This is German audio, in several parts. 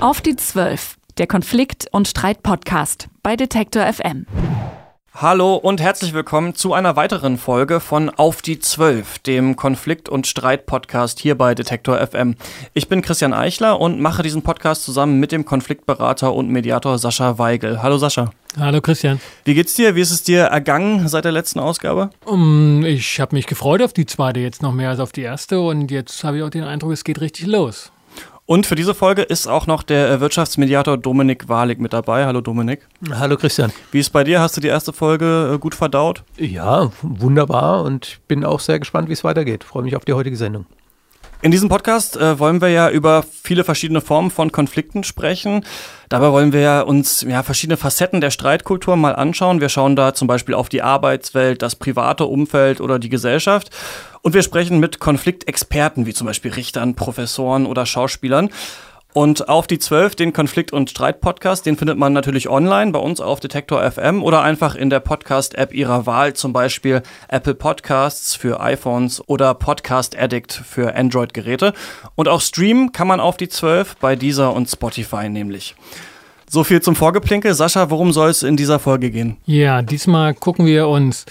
Auf die 12, der Konflikt- und Streit-Podcast bei Detektor FM. Hallo und herzlich willkommen zu einer weiteren Folge von Auf die 12, dem Konflikt- und Streit-Podcast hier bei Detektor FM. Ich bin Christian Eichler und mache diesen Podcast zusammen mit dem Konfliktberater und Mediator Sascha Weigel. Hallo Sascha. Hallo Christian. Wie geht's dir? Wie ist es dir ergangen seit der letzten Ausgabe? Um, ich habe mich gefreut auf die zweite, jetzt noch mehr als auf die erste und jetzt habe ich auch den Eindruck, es geht richtig los. Und für diese Folge ist auch noch der Wirtschaftsmediator Dominik Walig mit dabei. Hallo Dominik. Hallo Christian. Wie ist bei dir? Hast du die erste Folge äh, gut verdaut? Ja, wunderbar und bin auch sehr gespannt, wie es weitergeht. Freue mich auf die heutige Sendung. In diesem Podcast äh, wollen wir ja über viele verschiedene Formen von Konflikten sprechen. Dabei wollen wir uns ja, verschiedene Facetten der Streitkultur mal anschauen. Wir schauen da zum Beispiel auf die Arbeitswelt, das private Umfeld oder die Gesellschaft. Und wir sprechen mit Konfliktexperten, wie zum Beispiel Richtern, Professoren oder Schauspielern. Und auf die 12, den Konflikt- und Streit-Podcast, den findet man natürlich online bei uns auf Detektor FM oder einfach in der Podcast-App Ihrer Wahl, zum Beispiel Apple Podcasts für iPhones oder Podcast Addict für Android-Geräte. Und auch streamen kann man auf die 12 bei dieser und Spotify nämlich. So viel zum Vorgeplinkel. Sascha, worum soll es in dieser Folge gehen? Ja, diesmal gucken wir uns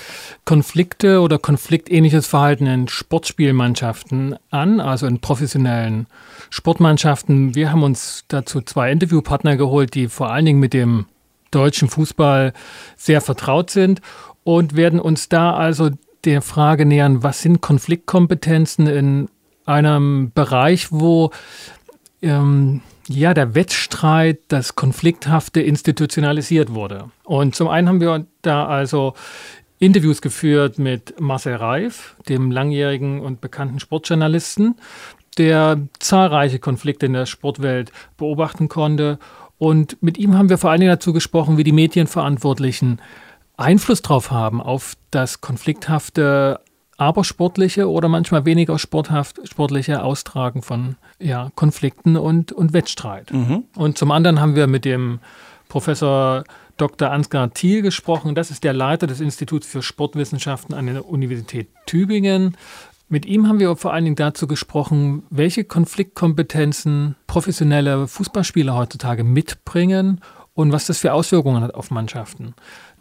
Konflikte oder konfliktähnliches Verhalten in Sportspielmannschaften an, also in professionellen Sportmannschaften. Wir haben uns dazu zwei Interviewpartner geholt, die vor allen Dingen mit dem deutschen Fußball sehr vertraut sind und werden uns da also der Frage nähern, was sind Konfliktkompetenzen in einem Bereich, wo ähm, ja, der Wettstreit, das Konflikthafte institutionalisiert wurde. Und zum einen haben wir da also Interviews geführt mit Marcel Reif, dem langjährigen und bekannten Sportjournalisten, der zahlreiche Konflikte in der Sportwelt beobachten konnte. Und mit ihm haben wir vor allen Dingen dazu gesprochen, wie die Medienverantwortlichen Einfluss drauf haben auf das konflikthafte aber sportliche oder manchmal weniger sporthaft, sportliche Austragen von ja, Konflikten und, und Wettstreit. Mhm. Und zum anderen haben wir mit dem Professor Dr. Ansgar Thiel gesprochen. Das ist der Leiter des Instituts für Sportwissenschaften an der Universität Tübingen. Mit ihm haben wir vor allen Dingen dazu gesprochen, welche Konfliktkompetenzen professionelle Fußballspieler heutzutage mitbringen und was das für Auswirkungen hat auf Mannschaften.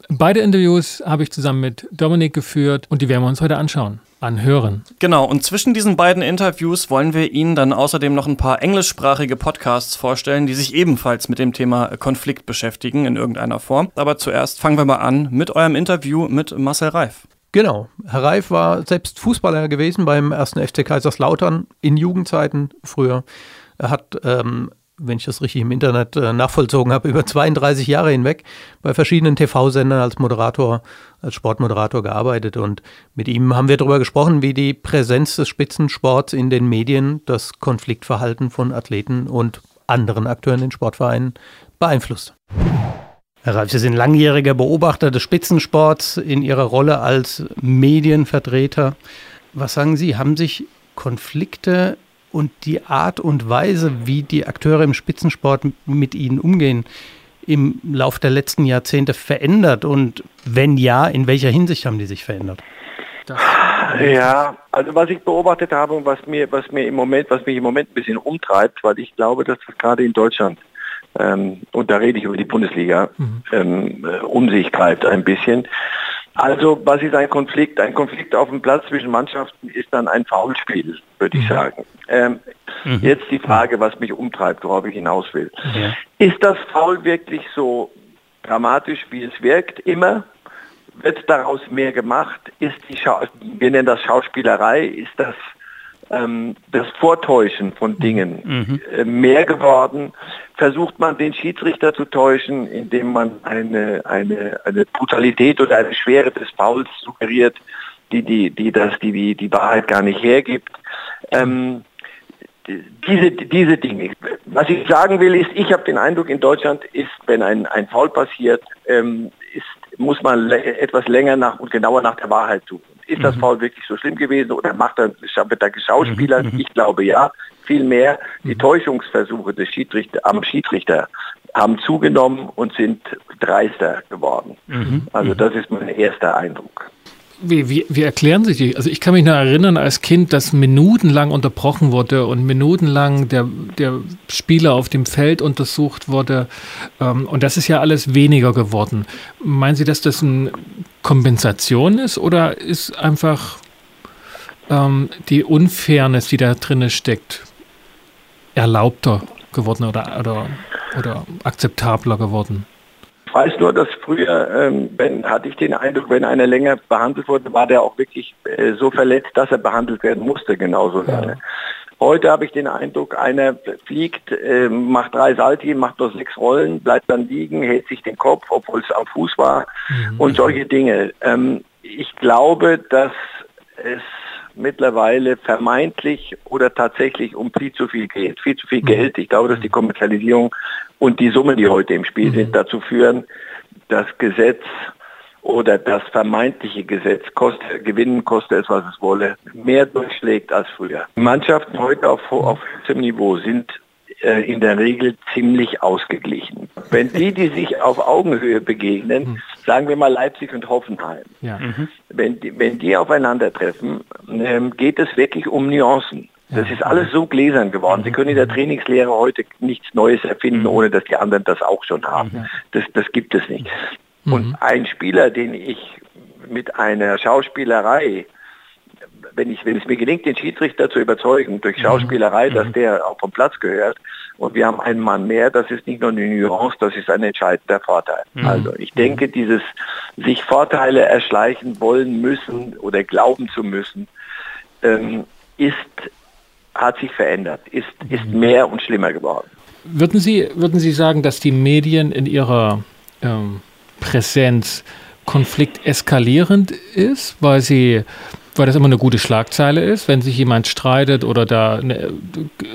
Beide Interviews habe ich zusammen mit Dominik geführt und die werden wir uns heute anschauen, anhören. Genau, und zwischen diesen beiden Interviews wollen wir Ihnen dann außerdem noch ein paar englischsprachige Podcasts vorstellen, die sich ebenfalls mit dem Thema Konflikt beschäftigen in irgendeiner Form. Aber zuerst fangen wir mal an mit eurem Interview mit Marcel Reif. Genau. Herr Reif war selbst Fußballer gewesen beim ersten FC Kaiserslautern in Jugendzeiten früher. Er hat ähm, wenn ich das richtig im Internet äh, nachvollzogen habe, über 32 Jahre hinweg bei verschiedenen TV-Sendern als Moderator, als Sportmoderator gearbeitet. Und mit ihm haben wir darüber gesprochen, wie die Präsenz des Spitzensports in den Medien das Konfliktverhalten von Athleten und anderen Akteuren in Sportvereinen beeinflusst. Herr Reif, Sie sind langjähriger Beobachter des Spitzensports in Ihrer Rolle als Medienvertreter. Was sagen Sie, haben sich Konflikte und die Art und Weise, wie die Akteure im Spitzensport mit ihnen umgehen, im Laufe der letzten Jahrzehnte verändert? Und wenn ja, in welcher Hinsicht haben die sich verändert? Ja, also was ich beobachtet habe und was mir, was mir im Moment, was mich im Moment ein bisschen umtreibt, weil ich glaube, dass das gerade in Deutschland ähm, und da rede ich über die Bundesliga, mhm. ähm, äh, um sich treibt ein bisschen. Also was ist ein Konflikt? Ein Konflikt auf dem Platz zwischen Mannschaften ist dann ein Foulspiel, würde ich mhm. sagen. Ähm, mhm. Jetzt die Frage, was mich umtreibt, worauf ich hinaus will. Ja. Ist das Foul wirklich so dramatisch, wie es wirkt, immer? Wird daraus mehr gemacht? Ist die Schau wir nennen das Schauspielerei, ist das das Vortäuschen von Dingen mhm. äh, mehr geworden. Versucht man den Schiedsrichter zu täuschen, indem man eine, eine, eine Brutalität oder eine Schwere des Fouls suggeriert, die, die, die das die, die, die Wahrheit gar nicht hergibt. Ähm, diese, diese Dinge. Was ich sagen will, ist, ich habe den Eindruck, in Deutschland ist, wenn ein, ein Foul passiert, ähm, muss man etwas länger nach und genauer nach der Wahrheit suchen. Ist das mhm. Foul wirklich so schlimm gewesen oder macht er, wird er geschauspielert? Mhm. Ich glaube ja. Vielmehr, die mhm. Täuschungsversuche des Schiedsrichter, am Schiedsrichter haben zugenommen und sind dreister geworden. Also das ist mein erster Eindruck. Wie, wie, wie erklären sich die? Also ich kann mich noch erinnern als Kind, dass minutenlang unterbrochen wurde und minutenlang der, der Spieler auf dem Feld untersucht wurde. Ähm, und das ist ja alles weniger geworden. Meinen Sie, dass das eine Kompensation ist oder ist einfach ähm, die Unfairness, die da drin steckt, erlaubter geworden oder, oder, oder akzeptabler geworden? Ich weiß nur, dass früher, ähm, wenn, hatte ich den Eindruck, wenn einer länger behandelt wurde, war der auch wirklich äh, so verletzt, dass er behandelt werden musste, genauso lange. Ja. Heute habe ich den Eindruck, einer fliegt, äh, macht drei Salti, macht nur sechs Rollen, bleibt dann liegen, hält sich den Kopf, obwohl es am Fuß war mhm. und solche Dinge. Ähm, ich glaube, dass es mittlerweile vermeintlich oder tatsächlich um viel zu viel geht, viel zu viel mhm. Geld. Ich glaube, dass die Kommerzialisierung und die Summen, die heute im Spiel mhm. sind, dazu führen, dass Gesetz oder das vermeintliche Gesetz, koste, gewinnen koste es, was es wolle, mehr durchschlägt als früher. Mannschaften heute auf, auf höchstem Niveau sind in der Regel ziemlich ausgeglichen. Wenn die, die sich auf Augenhöhe begegnen, mhm. sagen wir mal Leipzig und Hoffenheim, ja. mhm. wenn, die, wenn die aufeinandertreffen, ähm, geht es wirklich um Nuancen. Das ist alles so gläsern geworden. Sie können in der Trainingslehre heute nichts Neues erfinden, mhm. ohne dass die anderen das auch schon haben. Das, das gibt es nicht. Und ein Spieler, den ich mit einer Schauspielerei wenn, ich, wenn es mir gelingt, den Schiedsrichter zu überzeugen durch Schauspielerei, dass der auch vom Platz gehört und wir haben einen Mann mehr, das ist nicht nur eine Nuance, das ist ein entscheidender Vorteil. Mhm. Also ich denke, dieses sich Vorteile erschleichen wollen müssen oder glauben zu müssen, ähm, ist hat sich verändert, ist, ist mhm. mehr und schlimmer geworden. Würden Sie, würden Sie sagen, dass die Medien in ihrer ähm, Präsenz konflikteskalierend ist, weil sie weil das immer eine gute Schlagzeile ist, wenn sich jemand streitet oder da eine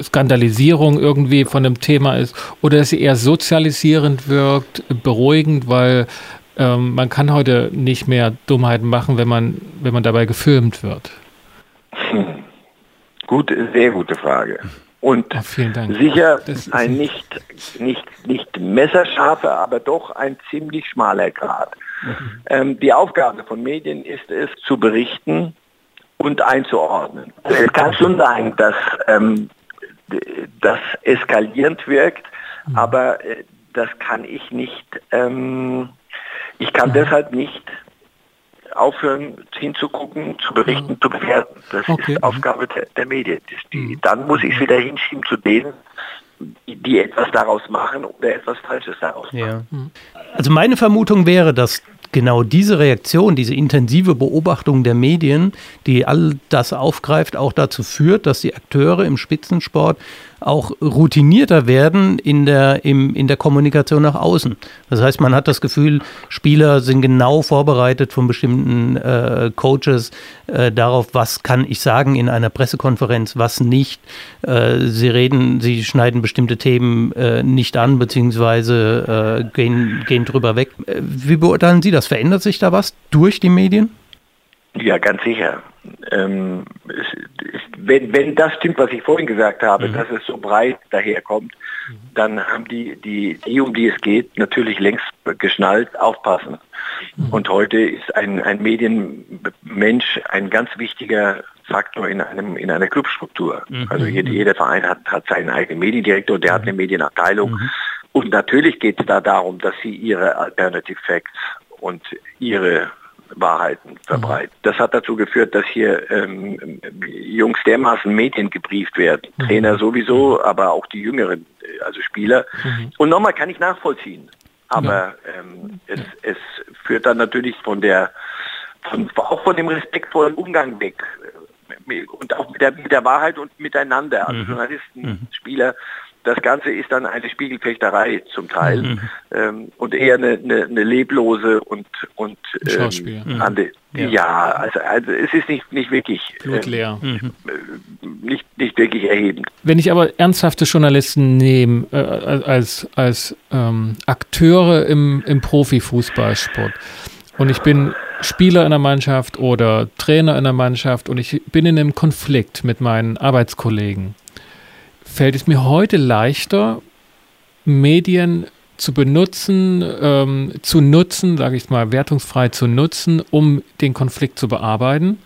Skandalisierung irgendwie von einem Thema ist, oder dass sie eher sozialisierend wirkt, beruhigend, weil ähm, man kann heute nicht mehr Dummheiten machen, wenn man, wenn man dabei gefilmt wird. Hm. Gute, sehr gute Frage. Und oh, sicher ein nicht, nicht, nicht messerscharfer, aber doch ein ziemlich schmaler Grad. Mhm. Ähm, die Aufgabe von Medien ist es, zu berichten und einzuordnen. Es kann schon sein, dass ähm, das eskalierend wirkt, mhm. aber äh, das kann ich nicht, ähm, ich kann mhm. deshalb nicht aufhören hinzugucken, zu berichten, mhm. zu bewerten. Das okay. ist Aufgabe der, der Medien. Die, mhm. dann muss ich es wieder hinschieben zu denen, die etwas daraus machen oder etwas Falsches daraus machen. Ja. Also meine Vermutung wäre, dass genau diese Reaktion, diese intensive Beobachtung der Medien, die all das aufgreift, auch dazu führt, dass die Akteure im Spitzensport auch routinierter werden in der, im, in der Kommunikation nach außen. Das heißt, man hat das Gefühl, Spieler sind genau vorbereitet von bestimmten äh, Coaches äh, darauf, was kann ich sagen in einer Pressekonferenz, was nicht. Äh, sie reden, sie schneiden bestimmte Themen äh, nicht an, beziehungsweise äh, gehen, gehen drüber weg. Äh, wie beurteilen Sie das? Verändert sich da was durch die Medien? Ja, ganz sicher. Ähm, es, es, wenn, wenn das stimmt, was ich vorhin gesagt habe, mhm. dass es so breit daherkommt, mhm. dann haben die, die, die, um die es geht, natürlich längst geschnallt, aufpassen. Mhm. Und heute ist ein, ein Medienmensch ein ganz wichtiger Faktor in, einem, in einer Clubstruktur. Mhm. Also jeder, jeder Verein hat, hat seinen eigenen Mediendirektor, der hat eine mhm. Medienabteilung. Mhm. Und natürlich geht es da darum, dass sie ihre Alternative Facts und ihre Wahrheiten verbreitet. Mhm. Das hat dazu geführt, dass hier ähm, Jungs dermaßen Medien gebrieft werden. Mhm. Trainer sowieso, aber auch die jüngeren, äh, also Spieler. Mhm. Und nochmal kann ich nachvollziehen. Aber ähm, es, es führt dann natürlich von der, von, auch von dem respektvollen Umgang weg äh, und auch mit der, mit der Wahrheit und miteinander. Also mhm. Journalisten, mhm. Spieler das Ganze ist dann eine Spiegelfechterei zum Teil mhm. ähm, und eher eine, eine, eine, leblose und und ähm, mhm. ja. ja, also, also es ist nicht nicht wirklich blutleer, ähm, mhm. Äh, nicht nicht wirklich erhebend. Wenn ich aber ernsthafte Journalisten nehme äh, als als ähm, Akteure im im Profifußballsport und ich bin Spieler in der Mannschaft oder Trainer in der Mannschaft und ich bin in einem Konflikt mit meinen Arbeitskollegen fällt es mir heute leichter, Medien zu benutzen, ähm, zu nutzen, sage ich mal, wertungsfrei zu nutzen, um den Konflikt zu bearbeiten?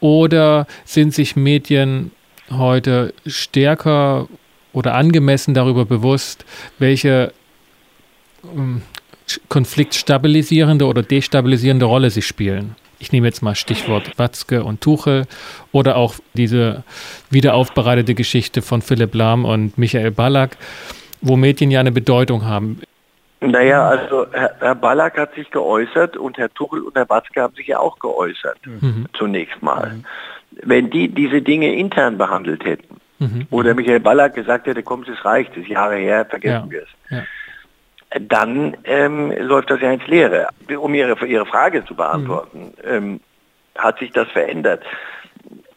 Oder sind sich Medien heute stärker oder angemessen darüber bewusst, welche ähm, konfliktstabilisierende oder destabilisierende Rolle sie spielen? Ich nehme jetzt mal Stichwort Watzke und Tuchel oder auch diese wiederaufbereitete Geschichte von Philipp Lahm und Michael Ballack, wo Medien ja eine Bedeutung haben. Naja, also Herr, Herr Ballack hat sich geäußert und Herr Tuchel und Herr Watzke haben sich ja auch geäußert, mhm. zunächst mal. Mhm. Wenn die diese Dinge intern behandelt hätten, mhm. oder Michael Ballack gesagt hätte, komm, es reicht, es ist Jahre her, vergessen ja. wir es. Ja dann ähm, läuft das ja ins Leere. Um Ihre, Ihre Frage zu beantworten, mhm. ähm, hat sich das verändert.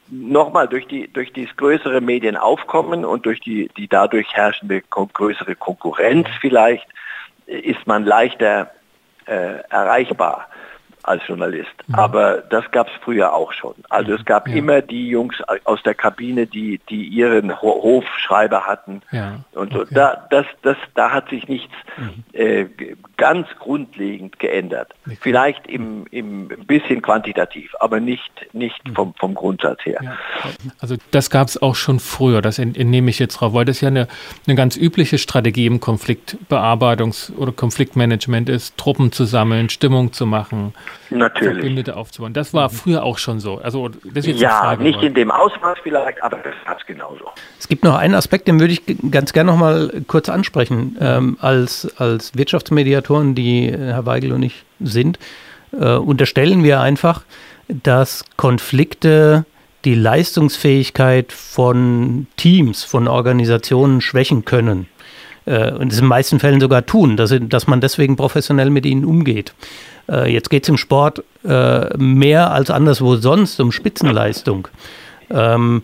Nochmal, durch, die, durch dieses größere Medienaufkommen und durch die, die dadurch herrschende größere Konkurrenz vielleicht, ist man leichter äh, erreichbar als Journalist. Mhm. Aber das gab es früher auch schon. Also es gab ja. immer die Jungs aus der Kabine, die, die ihren Hofschreiber hatten. Ja. Und okay. da, das, das, da hat sich nichts mhm. äh, ganz grundlegend geändert. Okay. Vielleicht im, im bisschen quantitativ, aber nicht, nicht mhm. vom, vom Grundsatz her. Ja. Also das gab es auch schon früher, das entnehme ich jetzt drauf, weil das ja eine, eine ganz übliche Strategie im Konfliktbearbeitungs- oder Konfliktmanagement ist, Truppen zu sammeln, Stimmung zu machen. Natürlich. Verbündete aufzubauen. Das war früher auch schon so. Also, ja, Frage, nicht in dem Ausmaß vielleicht, aber das hat es genauso. Es gibt noch einen Aspekt, den würde ich ganz gerne noch mal kurz ansprechen. Ähm, als, als Wirtschaftsmediatoren, die Herr Weigel und ich sind, äh, unterstellen wir einfach, dass Konflikte die Leistungsfähigkeit von Teams, von Organisationen schwächen können. Äh, und es in den meisten Fällen sogar tun, dass, dass man deswegen professionell mit ihnen umgeht. Äh, jetzt geht es im Sport äh, mehr als anderswo sonst um Spitzenleistung. Ähm,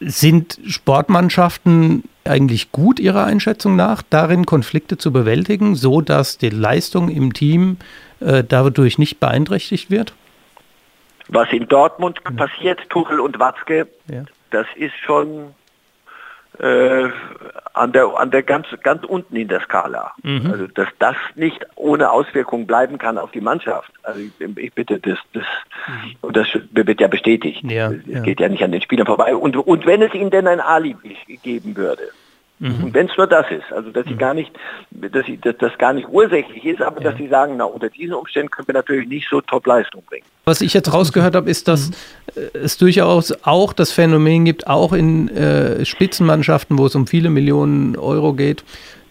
sind Sportmannschaften eigentlich gut Ihrer Einschätzung nach, darin Konflikte zu bewältigen, so dass die Leistung im Team äh, dadurch nicht beeinträchtigt wird? Was in Dortmund ja. passiert, Tuchel und Watzke, ja. das ist schon äh, an der, an der ganz, ganz unten in der Skala. Mhm. Also dass das nicht ohne Auswirkung bleiben kann auf die Mannschaft. Also ich, ich bitte, das, das, mhm. das wird ja bestätigt. Ja, es ja. geht ja nicht an den Spielern vorbei. Und, und wenn es ihnen denn ein Alibi geben würde, Mhm. Und wenn es nur das ist, also dass sie mhm. gar nicht, dass sie dass das gar nicht ursächlich ist, aber ja. dass sie sagen, na unter diesen Umständen können wir natürlich nicht so Top-Leistung bringen. Was ich jetzt rausgehört habe, ist, dass mhm. es durchaus auch das Phänomen gibt, auch in äh, Spitzenmannschaften, wo es um viele Millionen Euro geht,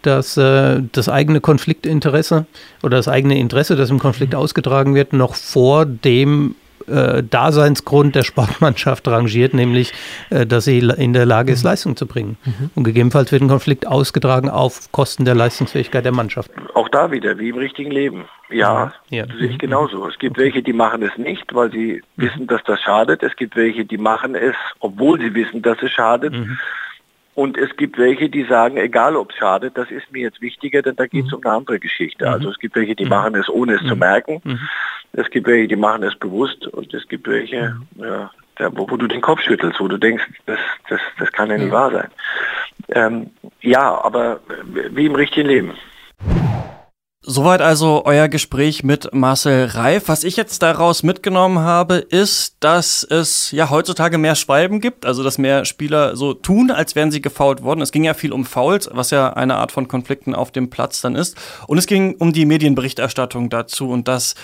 dass äh, das eigene Konfliktinteresse oder das eigene Interesse, das im Konflikt mhm. ausgetragen wird, noch vor dem äh, Daseinsgrund der Sportmannschaft rangiert, nämlich, äh, dass sie in der Lage ist, mhm. Leistung zu bringen. Mhm. Und gegebenenfalls wird ein Konflikt ausgetragen auf Kosten der Leistungsfähigkeit der Mannschaft. Auch da wieder, wie im richtigen Leben. Ja, ja. das sehe ich mhm. genauso. Es gibt welche, die machen es nicht, weil sie mhm. wissen, dass das schadet. Es gibt welche, die machen es, obwohl sie wissen, dass es schadet. Mhm. Und es gibt welche, die sagen, egal ob es schadet, das ist mir jetzt wichtiger, denn da geht es mhm. um eine andere Geschichte. Also es gibt welche, die machen es, ohne es zu merken. Es gibt welche, die machen es bewusst und es gibt welche, mhm. ja, wo, wo, du den Kopf schüttelst, wo du denkst, das, das, das kann ja nicht wahr sein. Ähm, ja, aber wie im richtigen Leben. Soweit also euer Gespräch mit Marcel Reif. Was ich jetzt daraus mitgenommen habe, ist, dass es ja heutzutage mehr Schwalben gibt, also dass mehr Spieler so tun, als wären sie gefault worden. Es ging ja viel um Fouls, was ja eine Art von Konflikten auf dem Platz dann ist. Und es ging um die Medienberichterstattung dazu und dass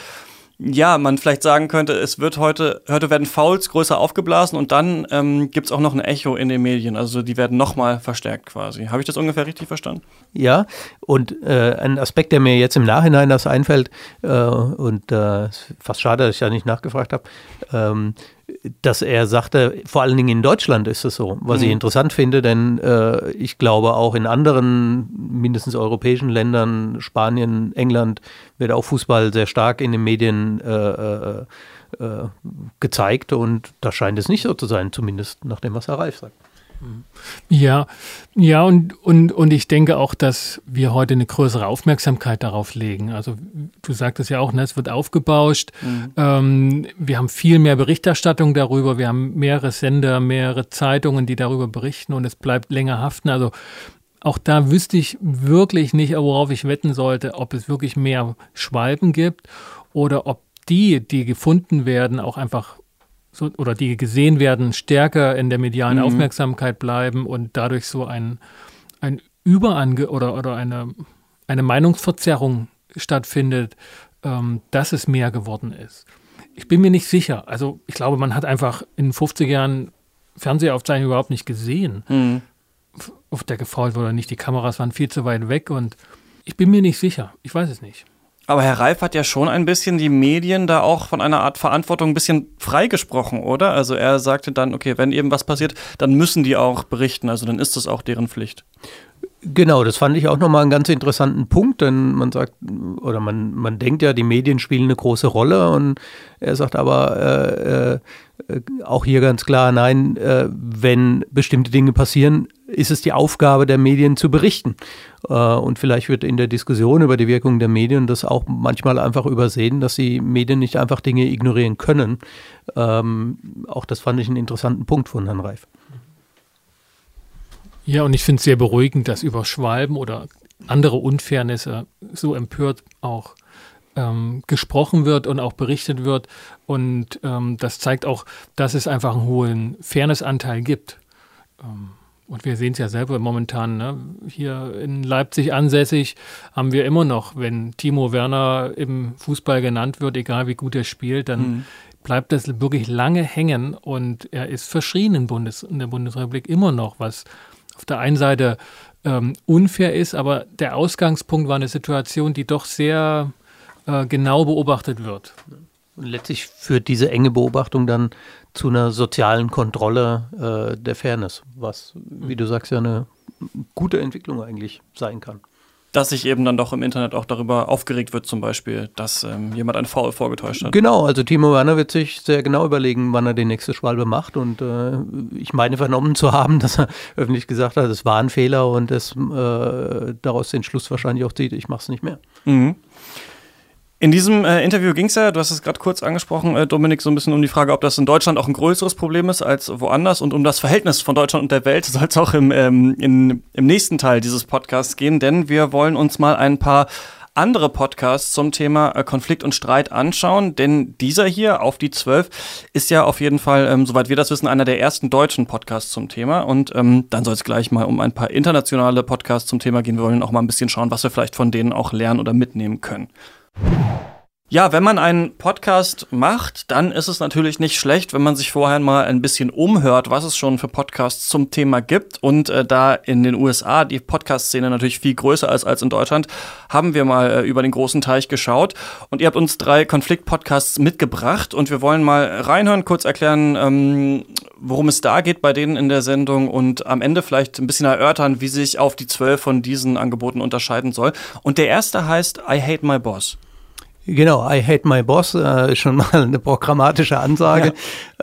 ja, man vielleicht sagen könnte, es wird heute, heute werden Fouls größer aufgeblasen und dann ähm, gibt es auch noch ein Echo in den Medien. Also die werden nochmal verstärkt quasi. Habe ich das ungefähr richtig verstanden? Ja, und äh, ein Aspekt, der mir jetzt im Nachhinein das einfällt, äh, und äh, fast schade, dass ich da nicht nachgefragt habe, ähm, dass er sagte, vor allen Dingen in Deutschland ist es so, was mhm. ich interessant finde, denn äh, ich glaube auch in anderen, mindestens europäischen Ländern, Spanien, England, wird auch Fußball sehr stark in den Medien äh, äh, äh gezeigt und da scheint es nicht so zu sein, zumindest nach dem, was Herr Reif sagt. Ja, ja, und, und, und ich denke auch, dass wir heute eine größere Aufmerksamkeit darauf legen. Also du sagtest ja auch, ne, es wird aufgebauscht. Mhm. Ähm, wir haben viel mehr Berichterstattung darüber. Wir haben mehrere Sender, mehrere Zeitungen, die darüber berichten und es bleibt länger haften. Also auch da wüsste ich wirklich nicht, worauf ich wetten sollte, ob es wirklich mehr Schwalben gibt oder ob die, die gefunden werden, auch einfach so, oder die gesehen werden, stärker in der medialen mhm. Aufmerksamkeit bleiben und dadurch so ein, ein Überange oder, oder eine, eine Meinungsverzerrung stattfindet, ähm, dass es mehr geworden ist. Ich bin mir nicht sicher. Also ich glaube, man hat einfach in den 50er Jahren Fernsehaufzeichnungen überhaupt nicht gesehen, mhm. auf der gefault wurde oder nicht. Die Kameras waren viel zu weit weg und ich bin mir nicht sicher. Ich weiß es nicht. Aber Herr Reif hat ja schon ein bisschen die Medien da auch von einer Art Verantwortung ein bisschen freigesprochen, oder? Also er sagte dann, okay, wenn eben was passiert, dann müssen die auch berichten, also dann ist das auch deren Pflicht. Genau, das fand ich auch nochmal einen ganz interessanten Punkt, denn man sagt, oder man, man denkt ja, die Medien spielen eine große Rolle und er sagt aber äh, äh, auch hier ganz klar, nein, äh, wenn bestimmte Dinge passieren, ist es die Aufgabe der Medien zu berichten. Äh, und vielleicht wird in der Diskussion über die Wirkung der Medien das auch manchmal einfach übersehen, dass die Medien nicht einfach Dinge ignorieren können. Ähm, auch das fand ich einen interessanten Punkt von Herrn Reif. Ja, und ich finde es sehr beruhigend, dass über Schwalben oder andere Unfairnisse so empört auch ähm, gesprochen wird und auch berichtet wird. Und ähm, das zeigt auch, dass es einfach einen hohen Fairnessanteil gibt. Ähm, und wir sehen es ja selber momentan, ne? hier in Leipzig ansässig haben wir immer noch, wenn Timo Werner im Fußball genannt wird, egal wie gut er spielt, dann mhm. bleibt das wirklich lange hängen und er ist verschrien in, Bundes, in der Bundesrepublik immer noch, was auf der einen Seite ähm, unfair ist, aber der Ausgangspunkt war eine Situation, die doch sehr äh, genau beobachtet wird. Und letztlich führt diese enge Beobachtung dann zu einer sozialen Kontrolle äh, der Fairness, was, wie du sagst, ja eine gute Entwicklung eigentlich sein kann dass sich eben dann doch im Internet auch darüber aufgeregt wird, zum Beispiel, dass ähm, jemand ein Foul vorgetäuscht hat. Genau, also Timo Werner wird sich sehr genau überlegen, wann er die nächste Schwalbe macht. Und äh, ich meine vernommen zu haben, dass er öffentlich gesagt hat, es war ein Fehler und es äh, daraus den Schluss wahrscheinlich auch zieht, ich mache es nicht mehr. Mhm. In diesem äh, Interview ging es ja, du hast es gerade kurz angesprochen, äh, Dominik, so ein bisschen um die Frage, ob das in Deutschland auch ein größeres Problem ist als woanders und um das Verhältnis von Deutschland und der Welt soll es auch im, ähm, in, im nächsten Teil dieses Podcasts gehen, denn wir wollen uns mal ein paar andere Podcasts zum Thema äh, Konflikt und Streit anschauen, denn dieser hier auf die 12 ist ja auf jeden Fall, ähm, soweit wir das wissen, einer der ersten deutschen Podcasts zum Thema und ähm, dann soll es gleich mal um ein paar internationale Podcasts zum Thema gehen. Wir wollen auch mal ein bisschen schauen, was wir vielleicht von denen auch lernen oder mitnehmen können. Ja, wenn man einen Podcast macht, dann ist es natürlich nicht schlecht, wenn man sich vorher mal ein bisschen umhört, was es schon für Podcasts zum Thema gibt. Und äh, da in den USA die Podcast-Szene natürlich viel größer ist als in Deutschland, haben wir mal äh, über den großen Teich geschaut. Und ihr habt uns drei Konflikt-Podcasts mitgebracht und wir wollen mal reinhören, kurz erklären, ähm, worum es da geht bei denen in der Sendung und am Ende vielleicht ein bisschen erörtern, wie sich auf die zwölf von diesen Angeboten unterscheiden soll. Und der erste heißt I Hate My Boss. Genau, I hate my boss, äh, schon mal eine programmatische Ansage.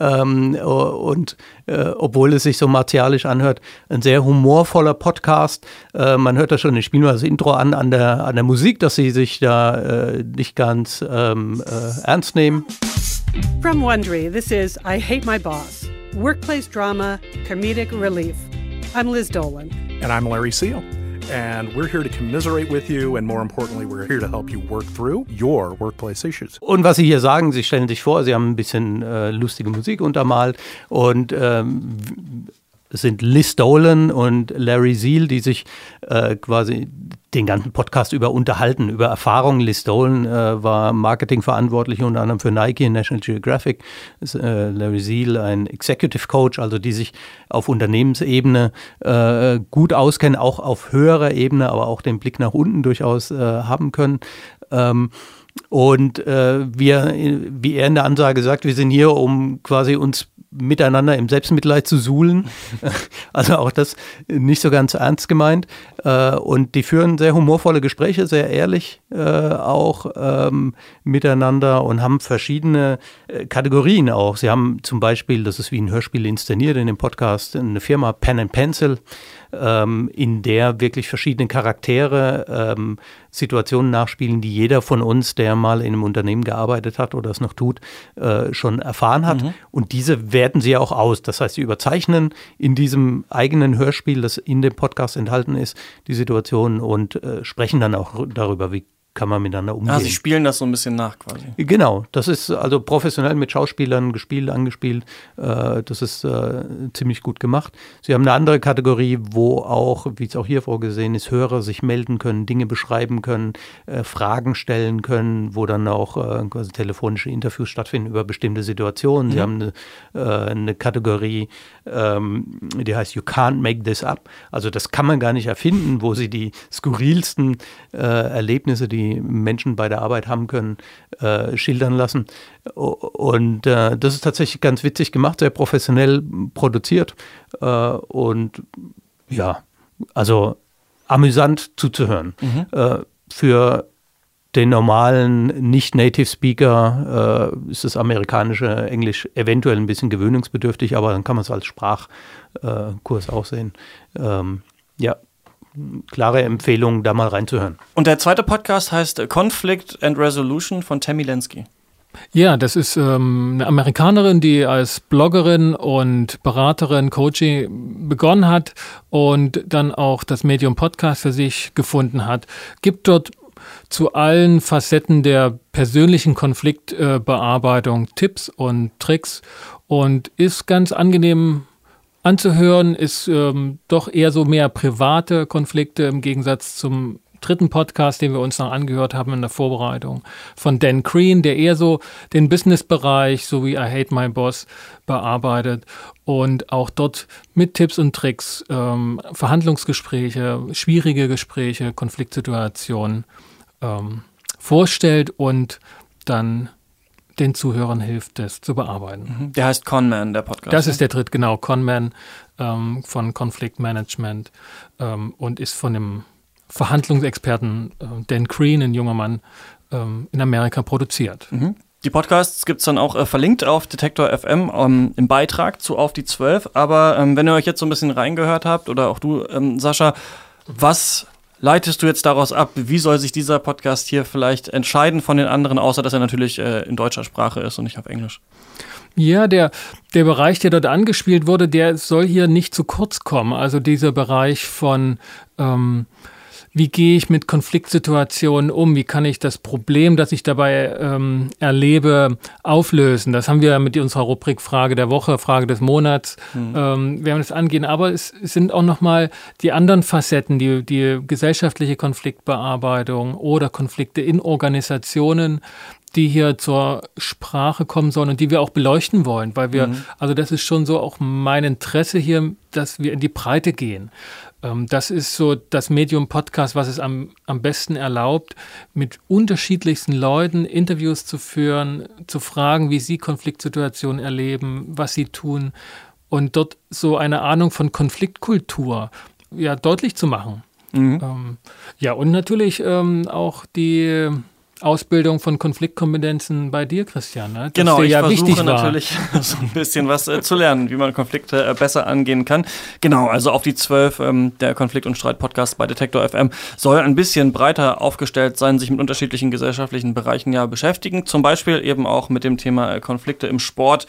Ja. Ähm, und äh, obwohl es sich so martialisch anhört, ein sehr humorvoller Podcast. Äh, man hört da schon, ich spiele mal das Intro an, an der, an der Musik, dass sie sich da äh, nicht ganz ähm, äh, ernst nehmen. From Wondery, this is I Hate My Boss, workplace drama, comedic relief. I'm Liz Dolan. And I'm Larry Seal. And we're here to commiserate with you and more importantly, we're here to help you work through your workplace issues. Und was Sie hier sagen, Sie stellen sich vor, Sie haben ein bisschen äh, lustige Musik untermalt und ähm, es sind Liz Dolan und Larry Seal, die sich äh, quasi den ganzen Podcast über unterhalten, über Erfahrungen. Liz Dolan äh, war Marketingverantwortlich unter anderem für Nike und National Geographic. Ist, äh, Larry Seal ein Executive Coach, also die sich auf Unternehmensebene äh, gut auskennen, auch auf höherer Ebene, aber auch den Blick nach unten durchaus äh, haben können. Ähm, und äh, wir, wie er in der Ansage sagt, wir sind hier, um quasi uns miteinander im Selbstmitleid zu suhlen. Also auch das nicht so ganz ernst gemeint. Äh, und die führen sehr humorvolle Gespräche, sehr ehrlich äh, auch ähm, miteinander und haben verschiedene äh, Kategorien auch. Sie haben zum Beispiel, das ist wie ein Hörspiel inszeniert in dem Podcast, eine Firma Pen and Pencil ähm, in der wirklich verschiedene Charaktere ähm, Situationen nachspielen, die jeder von uns, der mal in einem Unternehmen gearbeitet hat oder es noch tut, äh, schon erfahren hat. Mhm. Und diese werten sie auch aus. Das heißt, sie überzeichnen in diesem eigenen Hörspiel, das in dem Podcast enthalten ist, die Situation und äh, sprechen dann auch darüber, wie kann man miteinander umgehen. Ah, Sie spielen das so ein bisschen nach quasi. Genau, das ist also professionell mit Schauspielern gespielt, angespielt. Äh, das ist äh, ziemlich gut gemacht. Sie haben eine andere Kategorie, wo auch, wie es auch hier vorgesehen ist, Hörer sich melden können, Dinge beschreiben können, äh, Fragen stellen können, wo dann auch äh, quasi telefonische Interviews stattfinden über bestimmte Situationen. Sie mhm. haben eine, äh, eine Kategorie, ähm, die heißt You Can't Make This Up. Also das kann man gar nicht erfinden, wo Sie die skurrilsten äh, Erlebnisse, die Menschen bei der Arbeit haben können, äh, schildern lassen. Und äh, das ist tatsächlich ganz witzig gemacht, sehr professionell produziert äh, und ja, also amüsant zuzuhören. Mhm. Äh, für den normalen Nicht-Native-Speaker äh, ist das amerikanische Englisch eventuell ein bisschen gewöhnungsbedürftig, aber dann kann man es als Sprachkurs auch sehen. Ähm, ja, klare Empfehlung, da mal reinzuhören. Und der zweite Podcast heißt Conflict and Resolution von Tammy Lensky. Ja, das ist ähm, eine Amerikanerin, die als Bloggerin und Beraterin, Coaching begonnen hat und dann auch das Medium Podcast für sich gefunden hat. Gibt dort zu allen Facetten der persönlichen Konfliktbearbeitung äh, Tipps und Tricks und ist ganz angenehm anzuhören, ist ähm, doch eher so mehr private Konflikte im Gegensatz zum dritten Podcast, den wir uns noch angehört haben in der Vorbereitung von Dan Green, der eher so den Business-Bereich so wie I Hate My Boss bearbeitet und auch dort mit Tipps und Tricks ähm, Verhandlungsgespräche, schwierige Gespräche, Konfliktsituationen ähm, vorstellt und dann den Zuhörern hilft, das zu bearbeiten. Mhm. Der heißt Conman, der Podcast. Das ist der dritte, genau, Conman ähm, von Conflict Management ähm, und ist von dem Verhandlungsexperten äh, Dan Green, ein junger Mann, ähm, in Amerika produziert. Mhm. Die Podcasts gibt es dann auch äh, verlinkt auf Detektor FM ähm, im Beitrag zu Auf die 12. Aber ähm, wenn ihr euch jetzt so ein bisschen reingehört habt, oder auch du, ähm, Sascha, was leitest du jetzt daraus ab? Wie soll sich dieser Podcast hier vielleicht entscheiden von den anderen, außer dass er natürlich äh, in deutscher Sprache ist und nicht auf Englisch? Ja, der, der Bereich, der dort angespielt wurde, der soll hier nicht zu kurz kommen. Also dieser Bereich von ähm, wie gehe ich mit Konfliktsituationen um? Wie kann ich das Problem, das ich dabei ähm, erlebe, auflösen? Das haben wir mit unserer Rubrik Frage der Woche, Frage des Monats. Mhm. Ähm, werden das angehen. Aber es, sind auch nochmal die anderen Facetten, die, die gesellschaftliche Konfliktbearbeitung oder Konflikte in Organisationen, die hier zur Sprache kommen sollen und die wir auch beleuchten wollen, weil wir, mhm. also das ist schon so auch mein Interesse hier, dass wir in die Breite gehen. Ähm, das ist so das Medium Podcast, was es am, am besten erlaubt, mit unterschiedlichsten Leuten Interviews zu führen, zu fragen, wie sie Konfliktsituationen erleben, was sie tun und dort so eine Ahnung von Konfliktkultur ja, deutlich zu machen. Mhm. Ähm, ja, und natürlich ähm, auch die Ausbildung von Konfliktkompetenzen bei dir, Christian. Ne? genau, ich ja versuche natürlich so ein bisschen was äh, zu lernen, wie man Konflikte äh, besser angehen kann. Genau, also auf die zwölf ähm, der Konflikt- und Streit-Podcast bei Detektor FM soll ein bisschen breiter aufgestellt sein, sich mit unterschiedlichen gesellschaftlichen Bereichen ja beschäftigen. Zum Beispiel eben auch mit dem Thema äh, Konflikte im Sport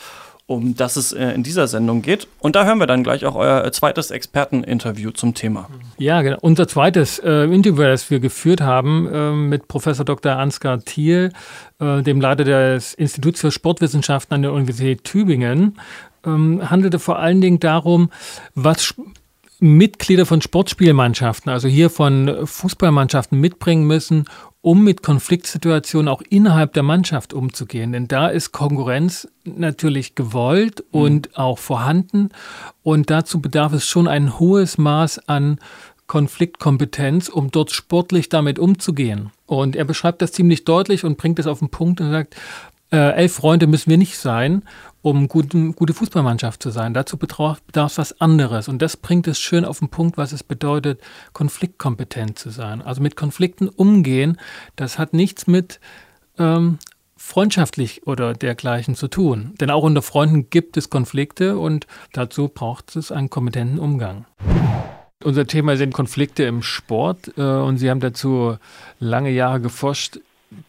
um das es äh, in dieser Sendung geht. Und da hören wir dann gleich auch euer äh, zweites Experteninterview zum Thema. Ja, genau. Unser zweites äh, Interview, das wir geführt haben äh, mit Professor Dr. Ansgar Thiel, äh, dem Leiter des Instituts für Sportwissenschaften an der Universität Tübingen, ähm, handelte vor allen Dingen darum, was Mitglieder von Sportspielmannschaften, also hier von Fußballmannschaften mitbringen müssen, um mit Konfliktsituationen auch innerhalb der Mannschaft umzugehen. Denn da ist Konkurrenz natürlich gewollt mhm. und auch vorhanden. Und dazu bedarf es schon ein hohes Maß an Konfliktkompetenz, um dort sportlich damit umzugehen. Und er beschreibt das ziemlich deutlich und bringt es auf den Punkt und sagt, äh, elf Freunde müssen wir nicht sein, um guten, gute Fußballmannschaft zu sein. Dazu bedarf es was anderes. Und das bringt es schön auf den Punkt, was es bedeutet, konfliktkompetent zu sein. Also mit Konflikten umgehen, das hat nichts mit ähm, freundschaftlich oder dergleichen zu tun. Denn auch unter Freunden gibt es Konflikte und dazu braucht es einen kompetenten Umgang. Unser Thema sind Konflikte im Sport äh, und Sie haben dazu lange Jahre geforscht.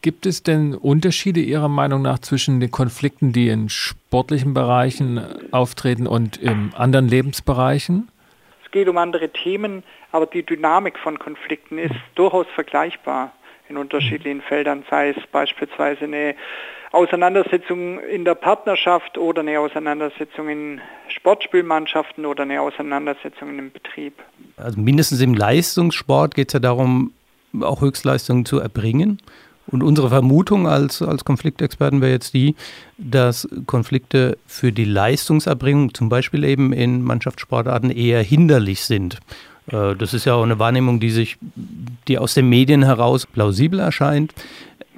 Gibt es denn Unterschiede Ihrer Meinung nach zwischen den Konflikten, die in sportlichen Bereichen auftreten und in anderen Lebensbereichen? Es geht um andere Themen, aber die Dynamik von Konflikten ist durchaus vergleichbar in unterschiedlichen Feldern, sei es beispielsweise eine Auseinandersetzung in der Partnerschaft oder eine Auseinandersetzung in Sportspielmannschaften oder eine Auseinandersetzung in einem Betrieb. Also mindestens im Leistungssport geht es ja darum, auch Höchstleistungen zu erbringen. Und unsere Vermutung als, als Konfliktexperten wäre jetzt die, dass Konflikte für die Leistungserbringung, zum Beispiel eben in Mannschaftssportarten, eher hinderlich sind. Äh, das ist ja auch eine Wahrnehmung, die sich, die aus den Medien heraus plausibel erscheint.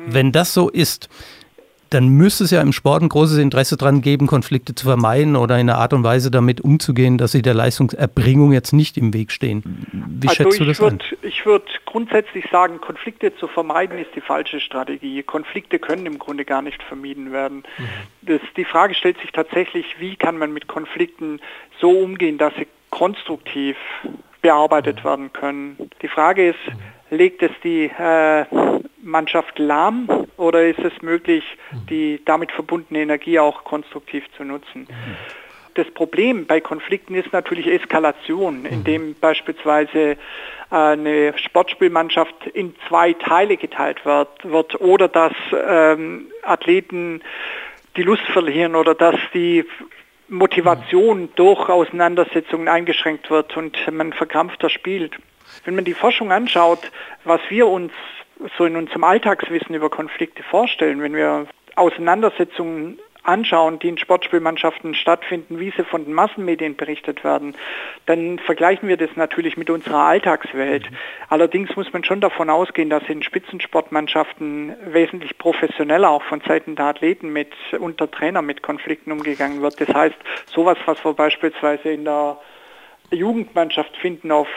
Wenn das so ist, dann müsste es ja im Sport ein großes Interesse daran geben, Konflikte zu vermeiden oder in einer Art und Weise damit umzugehen, dass sie der Leistungserbringung jetzt nicht im Weg stehen. Wie also schätzt du das würd, an? Ich würde grundsätzlich sagen, Konflikte zu vermeiden ist die falsche Strategie. Konflikte können im Grunde gar nicht vermieden werden. Mhm. Das, die Frage stellt sich tatsächlich, wie kann man mit Konflikten so umgehen, dass sie konstruktiv bearbeitet mhm. werden können. Die Frage ist, legt es die äh, Mannschaft lahm oder ist es möglich, die damit verbundene Energie auch konstruktiv zu nutzen? Das Problem bei Konflikten ist natürlich Eskalation, indem beispielsweise äh, eine Sportspielmannschaft in zwei Teile geteilt wird, wird oder dass ähm, Athleten die Lust verlieren oder dass die Motivation durch Auseinandersetzungen eingeschränkt wird und man verkrampfter spielt. Wenn man die Forschung anschaut, was wir uns so in unserem Alltagswissen über Konflikte vorstellen, wenn wir Auseinandersetzungen anschauen, die in Sportspielmannschaften stattfinden, wie sie von den Massenmedien berichtet werden, dann vergleichen wir das natürlich mit unserer Alltagswelt. Mhm. Allerdings muss man schon davon ausgehen, dass in Spitzensportmannschaften wesentlich professioneller auch von Seiten der Athleten mit unter Trainer mit Konflikten umgegangen wird. Das heißt, sowas, was wir beispielsweise in der Jugendmannschaft finden auf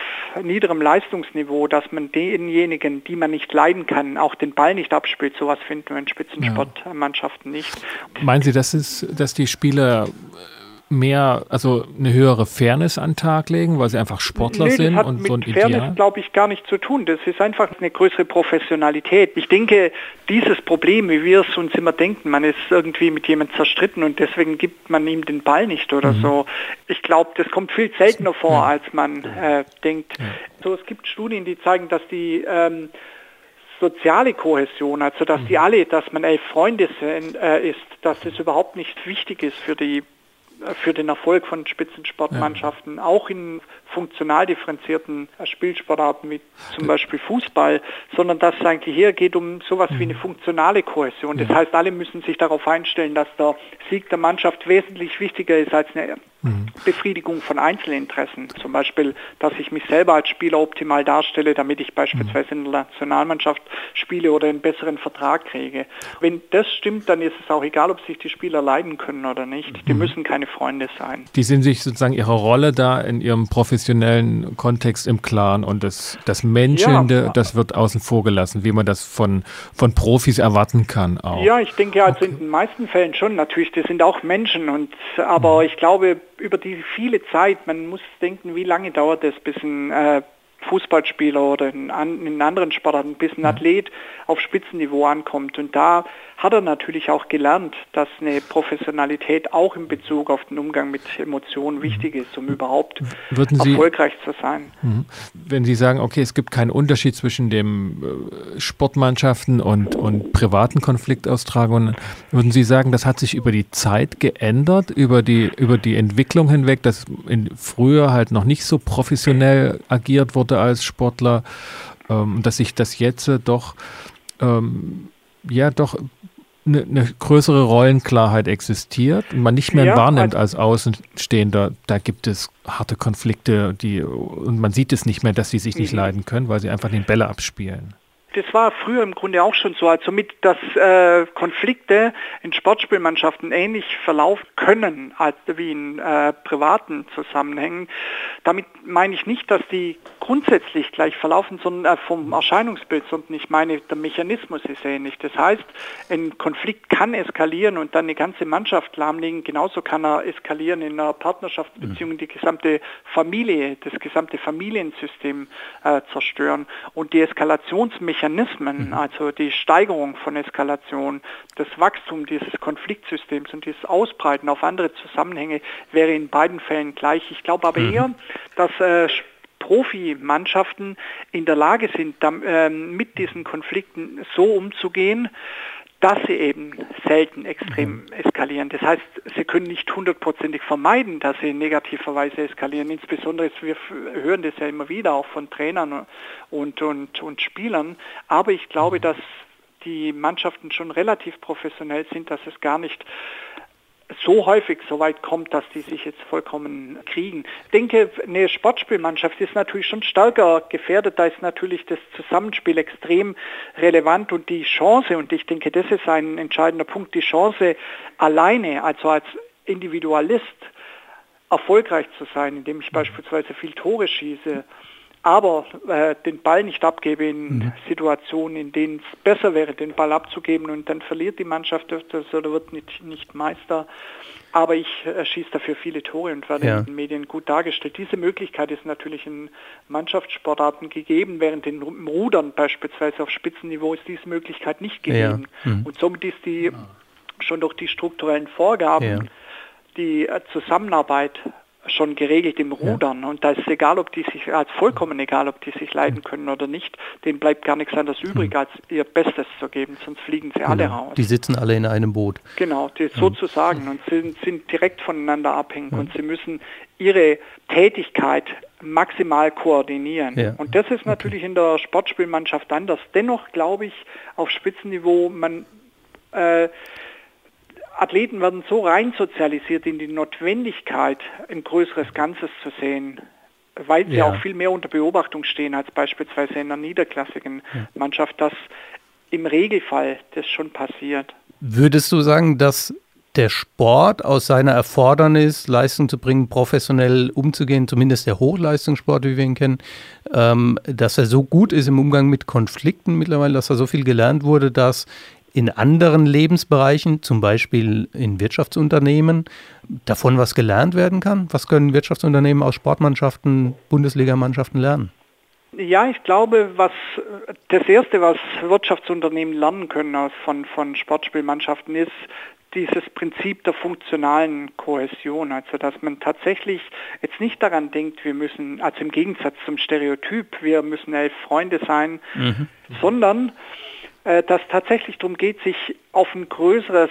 niederem Leistungsniveau, dass man denjenigen, die man nicht leiden kann, auch den Ball nicht abspielt. Sowas finden wir in Spitzensportmannschaften nicht. Meinen Sie, dass, es, dass die Spieler mehr, also eine höhere Fairness an den Tag legen, weil sie einfach Sportler nee, sind und so ein Ideal? Fairness, glaube ich, gar nicht zu tun. Das ist einfach eine größere Professionalität. Ich denke, dieses Problem, wie wir es uns immer denken, man ist irgendwie mit jemandem zerstritten und deswegen gibt man ihm den Ball nicht oder mhm. so. Ich glaube, das kommt viel seltener vor, ja. als man äh, denkt. Ja. So, es gibt Studien, die zeigen, dass die ähm, soziale Kohäsion, also dass die mhm. alle, dass man elf Freunde sind, äh, ist, dass das überhaupt nicht wichtig ist für die für den Erfolg von Spitzensportmannschaften, ja. auch in funktional differenzierten Spielsportarten wie zum Beispiel Fußball, sondern dass es eigentlich hier geht um sowas wie eine mhm. funktionale Kohäsion. Das heißt, alle müssen sich darauf einstellen, dass der Sieg der Mannschaft wesentlich wichtiger ist als eine. Befriedigung von Einzelinteressen. Zum Beispiel, dass ich mich selber als Spieler optimal darstelle, damit ich beispielsweise in der Nationalmannschaft spiele oder einen besseren Vertrag kriege. Wenn das stimmt, dann ist es auch egal, ob sich die Spieler leiden können oder nicht. Die mhm. müssen keine Freunde sein. Die sind sich sozusagen ihrer Rolle da in ihrem professionellen Kontext im Klaren und das, das Menschende, ja. das wird außen vor gelassen, wie man das von, von Profis erwarten kann auch. Ja, ich denke also okay. in den meisten Fällen schon natürlich, das sind auch Menschen und aber mhm. ich glaube, über die viele Zeit, man muss denken, wie lange dauert es, bis ein äh, Fußballspieler oder in, in anderen Sportarten, bis ein Athlet auf Spitzenniveau ankommt. Und da hat er natürlich auch gelernt, dass eine Professionalität auch in Bezug auf den Umgang mit Emotionen mhm. wichtig ist, um überhaupt Sie, erfolgreich zu sein. Mhm. Wenn Sie sagen, okay, es gibt keinen Unterschied zwischen den äh, Sportmannschaften und, und privaten Konfliktaustragungen, würden Sie sagen, das hat sich über die Zeit geändert, über die, über die Entwicklung hinweg, dass in, früher halt noch nicht so professionell agiert wurde als Sportler, ähm, dass sich das jetzt doch ähm, ja doch eine, eine, größere Rollenklarheit existiert und man nicht mehr ja, wahrnimmt als Außenstehender, da gibt es harte Konflikte, die und man sieht es nicht mehr, dass sie sich nicht mhm. leiden können, weil sie einfach den Bälle abspielen. Das war früher im Grunde auch schon so, also mit, dass äh, Konflikte in Sportspielmannschaften ähnlich verlaufen können als wie in äh, privaten Zusammenhängen. Damit meine ich nicht, dass die grundsätzlich gleich verlaufen, sondern äh, vom Erscheinungsbild, sondern ich meine, der Mechanismus ist ähnlich. Das heißt, ein Konflikt kann eskalieren und dann eine ganze Mannschaft lahmlegen. Genauso kann er eskalieren in einer Partnerschaftsbeziehung, die gesamte Familie, das gesamte Familiensystem äh, zerstören. Und die Eskalationsmechanismen, mhm. also die Steigerung von Eskalation, das Wachstum dieses Konfliktsystems und dieses Ausbreiten auf andere Zusammenhänge wäre in beiden Fällen gleich. Ich glaube aber mhm. eher, dass äh, Profimannschaften in der Lage sind, äh, mit diesen Konflikten so umzugehen, dass sie eben selten extrem mhm. eskalieren. Das heißt, sie können nicht hundertprozentig vermeiden, dass sie in negativer Weise eskalieren. Insbesondere, wir hören das ja immer wieder auch von Trainern und, und, und Spielern. Aber ich glaube, mhm. dass die Mannschaften schon relativ professionell sind, dass es gar nicht so häufig so weit kommt, dass die sich jetzt vollkommen kriegen. Ich denke, eine Sportspielmannschaft ist natürlich schon stärker gefährdet. Da ist natürlich das Zusammenspiel extrem relevant und die Chance, und ich denke, das ist ein entscheidender Punkt, die Chance alleine, also als Individualist, erfolgreich zu sein, indem ich beispielsweise viel Tore schieße, aber äh, den Ball nicht abgebe in mhm. Situationen, in denen es besser wäre, den Ball abzugeben und dann verliert die Mannschaft öfters oder wird nicht, nicht Meister. Aber ich äh, schieße dafür viele Tore und werde ja. in den Medien gut dargestellt. Diese Möglichkeit ist natürlich in Mannschaftssportarten gegeben, während in Rudern beispielsweise auf Spitzenniveau ist diese Möglichkeit nicht gegeben. Ja. Mhm. Und somit ist die schon durch die strukturellen Vorgaben ja. die äh, Zusammenarbeit schon geregelt im Rudern. Und da ist es egal, ob die sich, als vollkommen egal, ob die sich leiden können oder nicht. Denen bleibt gar nichts anderes übrig, hm. als ihr Bestes zu geben, sonst fliegen sie alle genau. raus. Die sitzen alle in einem Boot. Genau, die, sozusagen und sind, sind direkt voneinander abhängig und sie müssen ihre Tätigkeit maximal koordinieren. Ja. Und das ist natürlich in der Sportspielmannschaft anders. Dennoch glaube ich, auf Spitzenniveau, man äh, Athleten werden so rein sozialisiert in die Notwendigkeit, ein größeres Ganzes zu sehen, weil sie ja. auch viel mehr unter Beobachtung stehen als beispielsweise in einer niederklassigen ja. Mannschaft, dass im Regelfall das schon passiert. Würdest du sagen, dass der Sport aus seiner Erfordernis, Leistung zu bringen, professionell umzugehen, zumindest der Hochleistungssport, wie wir ihn kennen, ähm, dass er so gut ist im Umgang mit Konflikten mittlerweile, dass er so viel gelernt wurde, dass in anderen Lebensbereichen, zum Beispiel in Wirtschaftsunternehmen, davon was gelernt werden kann? Was können Wirtschaftsunternehmen aus Sportmannschaften, Bundesligamannschaften lernen? Ja, ich glaube, was das Erste, was Wirtschaftsunternehmen lernen können aus, von, von Sportspielmannschaften, ist dieses Prinzip der funktionalen Kohäsion. Also dass man tatsächlich jetzt nicht daran denkt, wir müssen, also im Gegensatz zum Stereotyp, wir müssen elf Freunde sein, mhm. sondern dass tatsächlich darum geht, sich auf ein größeres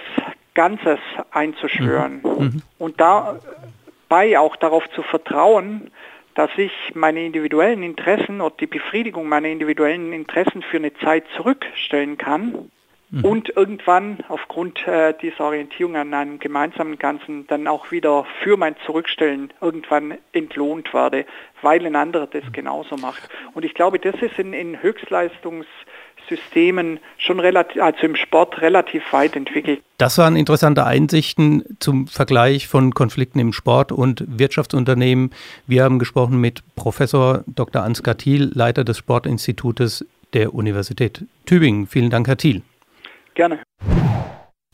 Ganzes einzuschwören mhm. mhm. und dabei auch darauf zu vertrauen, dass ich meine individuellen Interessen oder die Befriedigung meiner individuellen Interessen für eine Zeit zurückstellen kann mhm. und irgendwann aufgrund äh, dieser Orientierung an einem gemeinsamen Ganzen dann auch wieder für mein Zurückstellen irgendwann entlohnt werde, weil ein anderer das genauso macht. Und ich glaube, das ist in, in Höchstleistungs- Systemen schon relativ, also im Sport relativ weit entwickelt. Das waren interessante Einsichten zum Vergleich von Konflikten im Sport und Wirtschaftsunternehmen. Wir haben gesprochen mit Professor Dr. Ansgar Thiel, Leiter des Sportinstitutes der Universität Tübingen. Vielen Dank, Herr Thiel. Gerne.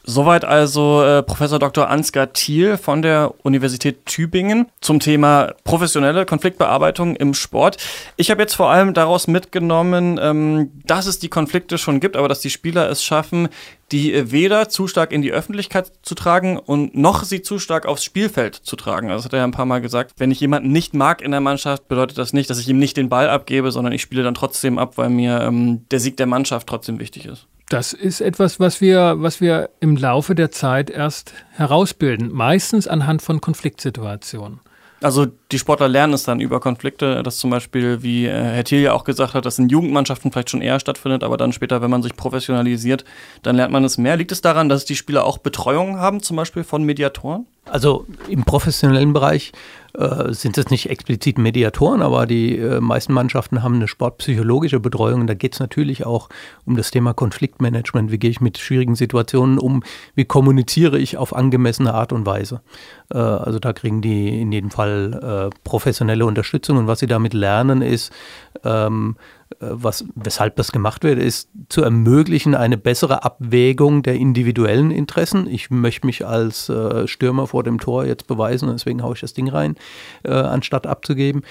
Soweit also äh, Professor Dr. Ansgar Thiel von der Universität Tübingen zum Thema professionelle Konfliktbearbeitung im Sport. Ich habe jetzt vor allem daraus mitgenommen, ähm, dass es die Konflikte schon gibt, aber dass die Spieler es schaffen, die äh, weder zu stark in die Öffentlichkeit zu tragen und noch sie zu stark aufs Spielfeld zu tragen. Also das hat er ja ein paar Mal gesagt. Wenn ich jemanden nicht mag in der Mannschaft, bedeutet das nicht, dass ich ihm nicht den Ball abgebe, sondern ich spiele dann trotzdem ab, weil mir ähm, der Sieg der Mannschaft trotzdem wichtig ist. Das ist etwas, was wir, was wir im Laufe der Zeit erst herausbilden, meistens anhand von Konfliktsituationen. Also die Sportler lernen es dann über Konflikte, dass zum Beispiel, wie äh, Herr Thiel ja auch gesagt hat, dass in Jugendmannschaften vielleicht schon eher stattfindet, aber dann später, wenn man sich professionalisiert, dann lernt man es mehr. Liegt es daran, dass die Spieler auch Betreuung haben, zum Beispiel von Mediatoren? Also im professionellen Bereich äh, sind es nicht explizit Mediatoren, aber die äh, meisten Mannschaften haben eine sportpsychologische Betreuung. Und da geht es natürlich auch um das Thema Konfliktmanagement. Wie gehe ich mit schwierigen Situationen um? Wie kommuniziere ich auf angemessene Art und Weise? Äh, also da kriegen die in jedem Fall äh, professionelle Unterstützung. Und was sie damit lernen, ist, ähm, äh, was, weshalb das gemacht wird, ist zu ermöglichen eine bessere Abwägung der individuellen Interessen. Ich möchte mich als äh, Stürmer vor dem Tor jetzt beweisen, deswegen haue ich das Ding rein, äh, anstatt abzugeben,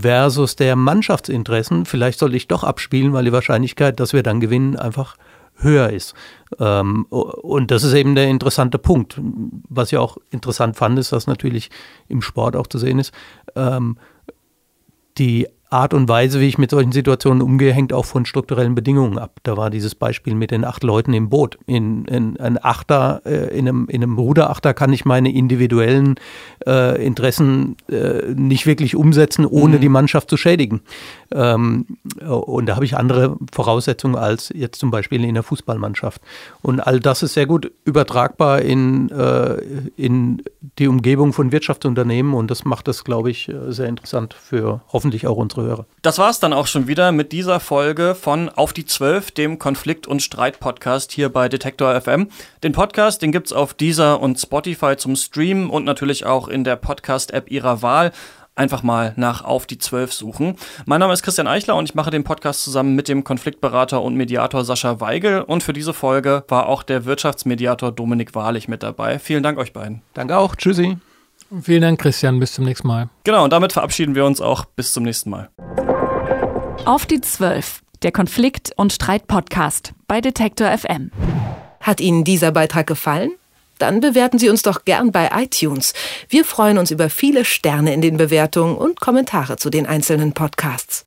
versus der Mannschaftsinteressen. Vielleicht sollte ich doch abspielen, weil die Wahrscheinlichkeit, dass wir dann gewinnen, einfach höher ist. Ähm, und das ist eben der interessante Punkt. Was ich auch interessant fand, ist, dass natürlich im Sport auch zu sehen ist, ähm, die Art und Weise, wie ich mit solchen Situationen umgehe, hängt auch von strukturellen Bedingungen ab. Da war dieses Beispiel mit den acht Leuten im Boot. In, in ein Achter, äh, in, einem, in einem Ruderachter kann ich meine individuellen äh, Interessen äh, nicht wirklich umsetzen, ohne mhm. die Mannschaft zu schädigen. Ähm, und da habe ich andere Voraussetzungen als jetzt zum Beispiel in der Fußballmannschaft. Und all das ist sehr gut übertragbar in, äh, in die Umgebung von Wirtschaftsunternehmen und das macht das, glaube ich, äh, sehr interessant für hoffentlich auch unsere Hörer. Das war es dann auch schon wieder mit dieser Folge von Auf die Zwölf, dem Konflikt- und Streit-Podcast hier bei Detektor FM. Den Podcast, den gibt es auf Deezer und Spotify zum Streamen und natürlich auch in der Podcast-App Ihrer Wahl einfach mal nach Auf die Zwölf suchen. Mein Name ist Christian Eichler und ich mache den Podcast zusammen mit dem Konfliktberater und Mediator Sascha Weigel. Und für diese Folge war auch der Wirtschaftsmediator Dominik Wahrlich mit dabei. Vielen Dank euch beiden. Danke auch. Tschüssi. Vielen Dank, Christian. Bis zum nächsten Mal. Genau, und damit verabschieden wir uns auch. Bis zum nächsten Mal. Auf die Zwölf, der Konflikt- und Streit-Podcast bei Detektor FM. Hat Ihnen dieser Beitrag gefallen? Dann bewerten Sie uns doch gern bei iTunes. Wir freuen uns über viele Sterne in den Bewertungen und Kommentare zu den einzelnen Podcasts.